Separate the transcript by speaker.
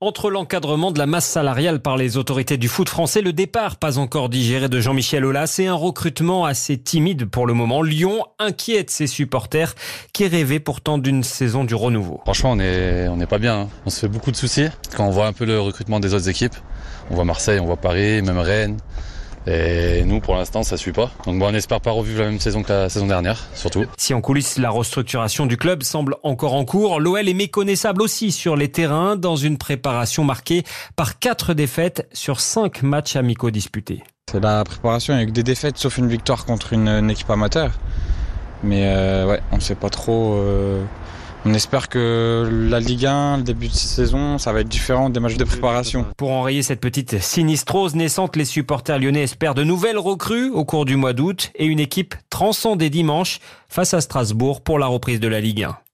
Speaker 1: Entre l'encadrement de la masse salariale par les autorités du foot français, le départ pas encore digéré de Jean-Michel Aulas et un recrutement assez timide pour le moment, Lyon inquiète ses supporters qui rêvaient pourtant d'une saison du renouveau.
Speaker 2: Franchement, on n'est pas bien. Hein. On se fait beaucoup de soucis quand on voit un peu le recrutement des autres équipes. On voit Marseille, on voit Paris, même Rennes. Et nous, pour l'instant, ça suit pas. Donc bon, on espère pas revivre la même saison que la saison dernière, surtout.
Speaker 1: Si en coulisses, la restructuration du club semble encore en cours, l'OL est méconnaissable aussi sur les terrains dans une préparation marquée par quatre défaites sur cinq matchs amicaux disputés.
Speaker 3: C'est la préparation avec des défaites sauf une victoire contre une, équipe amateur. Mais euh, ouais, on sait pas trop. Euh, on espère que la Ligue 1, le début de saison, ça va être différent des matchs de préparation.
Speaker 1: Pour enrayer cette petite sinistrose naissante, les supporters lyonnais espèrent de nouvelles recrues au cours du mois d'août et une équipe transcendée dimanche face à Strasbourg pour la reprise de la Ligue 1.